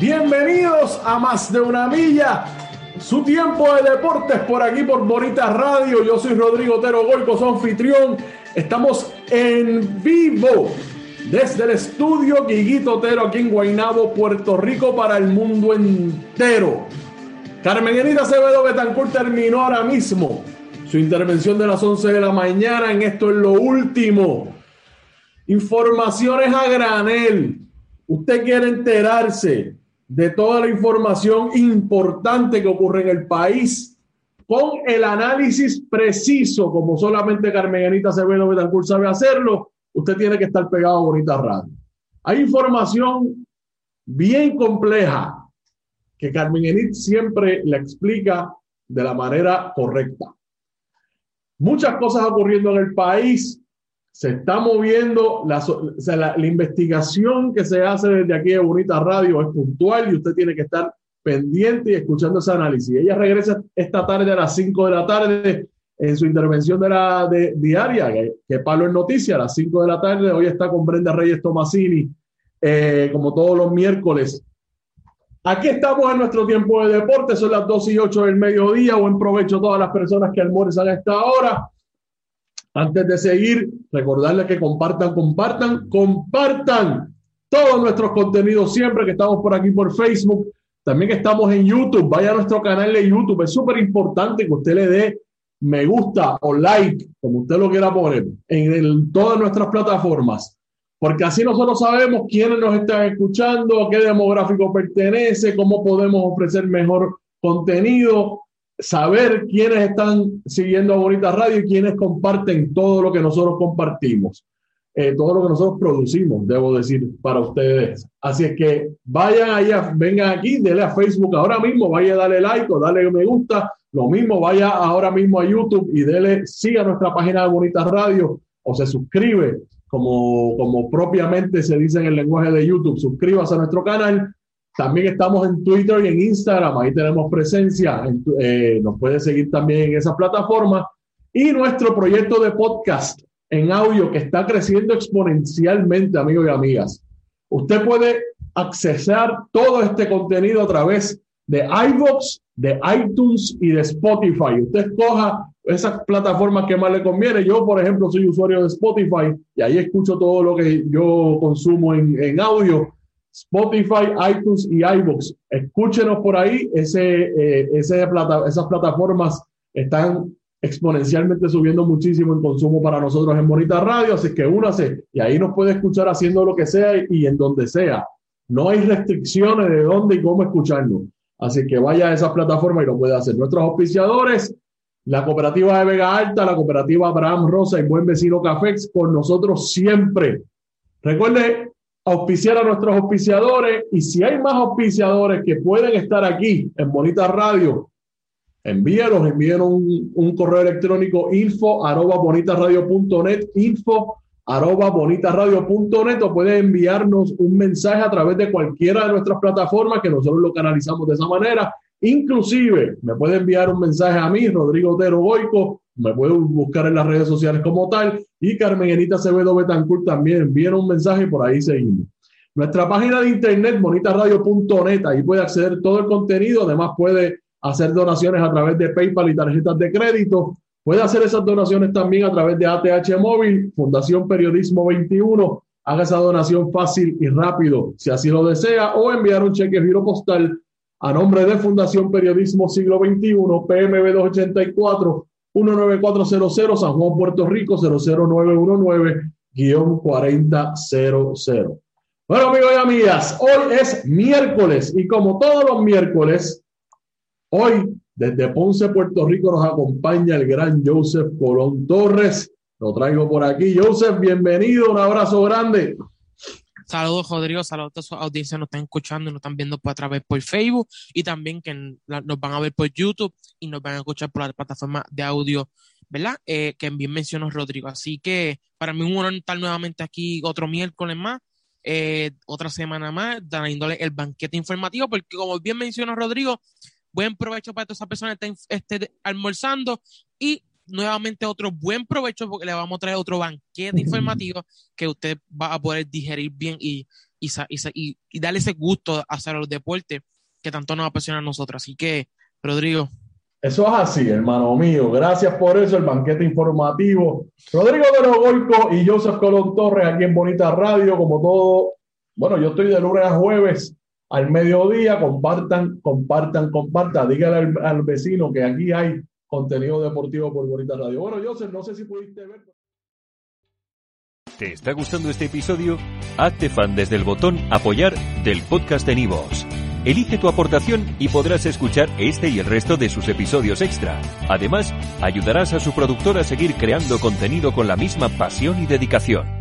Bienvenidos a Más de una Milla, su tiempo de deportes por aquí por Bonita Radio. Yo soy Rodrigo Otero Golco, su anfitrión. Estamos en vivo desde el estudio Guiguito Otero aquí en Guaynabo, Puerto Rico, para el mundo entero. Carmen Enita Acevedo Betancourt terminó ahora mismo su intervención de las 11 de la mañana en esto es lo último. Informaciones a granel. Usted quiere enterarse de toda la información importante que ocurre en el país con el análisis preciso, como solamente Carmen Anita Acevedo Betancourt sabe hacerlo, usted tiene que estar pegado a Bonita Radio. Hay información bien compleja que Carmen Enit siempre le explica de la manera correcta. Muchas cosas ocurriendo en el país, se está moviendo, la, la, investigación que se hace desde aquí de Bonita Radio es puntual y usted tiene que estar pendiente y escuchando ese análisis. Ella regresa esta tarde a las 5 de la tarde en su intervención de la diaria, que, que Pablo en Noticias, a las 5 de la tarde. Hoy está con Brenda Reyes Tomasini, eh, como todos los miércoles. Aquí estamos en nuestro tiempo de deporte, son las 2 y 8 del mediodía. Buen provecho a todas las personas que almuerzan a esta hora. Antes de seguir, recordarles que compartan, compartan, compartan todos nuestros contenidos siempre que estamos por aquí por Facebook. También estamos en YouTube. Vaya a nuestro canal de YouTube. Es súper importante que usted le dé me gusta o like, como usted lo quiera poner, en, todas nuestras plataformas. Porque así nosotros sabemos quiénes nos están escuchando, a qué demográfico pertenece, cómo podemos ofrecer mejor contenido saber quiénes están siguiendo a Bonita Radio y quiénes comparten todo lo que nosotros compartimos, eh, todo lo que nosotros producimos, debo decir, para ustedes. Así es que vayan allá, vengan aquí, denle a Facebook ahora mismo, vaya a darle like o darle me gusta. Lo mismo, vaya ahora mismo a YouTube y dele, siga nuestra página de Bonita Radio o se suscribe, como, como propiamente se dice en el lenguaje de YouTube. Suscríbase a nuestro canal también estamos en Twitter y en Instagram, ahí tenemos presencia, eh, nos puede seguir también en esa plataforma. Y nuestro proyecto de podcast en audio que está creciendo exponencialmente, amigos y amigas. Usted puede accesar todo este contenido a través de iVoox, de iTunes y de Spotify. Usted escoja esas plataformas que más le conviene. Yo, por ejemplo, soy usuario de Spotify y ahí escucho todo lo que yo consumo en, en audio Spotify, iTunes y iBooks. Escúchenos por ahí. Ese, eh, esas plataformas están exponencialmente subiendo muchísimo en consumo para nosotros en Bonita Radio, así que únase y ahí nos puede escuchar haciendo lo que sea y en donde sea. No hay restricciones de dónde y cómo escucharnos. Así que vaya a esas plataformas y lo puede hacer. Nuestros auspiciadores, la cooperativa de Vega Alta, la cooperativa Abraham Rosa y Buen Vecino Cafex, con nosotros siempre. Recuerde auspiciar a nuestros auspiciadores y si hay más auspiciadores que pueden estar aquí en Bonita Radio, envíenos, envíenos un, un correo electrónico info arroba info arroba o pueden enviarnos un mensaje a través de cualquiera de nuestras plataformas que nosotros lo canalizamos de esa manera. Inclusive me puede enviar un mensaje a mí, Rodrigo Otero Boico, me pueden buscar en las redes sociales como tal. Y Carmen Enita Acevedo Betancourt también envíen un mensaje y por ahí seguimos. Nuestra página de internet, bonitarradio.net, ahí puede acceder todo el contenido. Además, puede hacer donaciones a través de PayPal y tarjetas de crédito. Puede hacer esas donaciones también a través de ATH Móvil, Fundación Periodismo 21. Haga esa donación fácil y rápido, si así lo desea, o enviar un cheque giro postal a nombre de Fundación Periodismo Siglo XXI, PMB 284 19400 San Juan, Puerto Rico 00919-4000. Bueno, amigos y amigas, hoy es miércoles y como todos los miércoles, hoy desde Ponce, Puerto Rico nos acompaña el gran Joseph Colón Torres. Lo traigo por aquí. Joseph, bienvenido, un abrazo grande. Saludos, Rodrigo. Saludos a su audiencia. Nos están escuchando y nos están viendo por, a través por Facebook y también que nos van a ver por YouTube y nos van a escuchar por la plataforma de audio, ¿verdad? Eh, que bien mencionó Rodrigo. Así que para mí un honor estar nuevamente aquí otro miércoles más, eh, otra semana más, dándole el banquete informativo, porque como bien mencionó Rodrigo, buen provecho para todas esas personas que estén almorzando y nuevamente otro buen provecho porque le vamos a traer otro banquete informativo que usted va a poder digerir bien y, y, y, darle ese gusto a hacer los deportes que tanto nos apasiona a nosotros. Así que, Rodrigo. Eso es así, hermano mío. Gracias por eso, el banquete informativo. Rodrigo de Golco y Joseph Colón Torres aquí en Bonita Radio, como todo. Bueno, yo estoy de lunes a jueves al mediodía. Compartan, compartan, compartan. Dígale al, al vecino que aquí hay contenido deportivo por Bonita Radio. Bueno, Joseph, no sé si pudiste ver. ¿Te está gustando este episodio? Hazte fan desde el botón Apoyar del podcast de Nivos. Elige tu aportación y podrás escuchar este y el resto de sus episodios extra. Además, ayudarás a su productor a seguir creando contenido con la misma pasión y dedicación.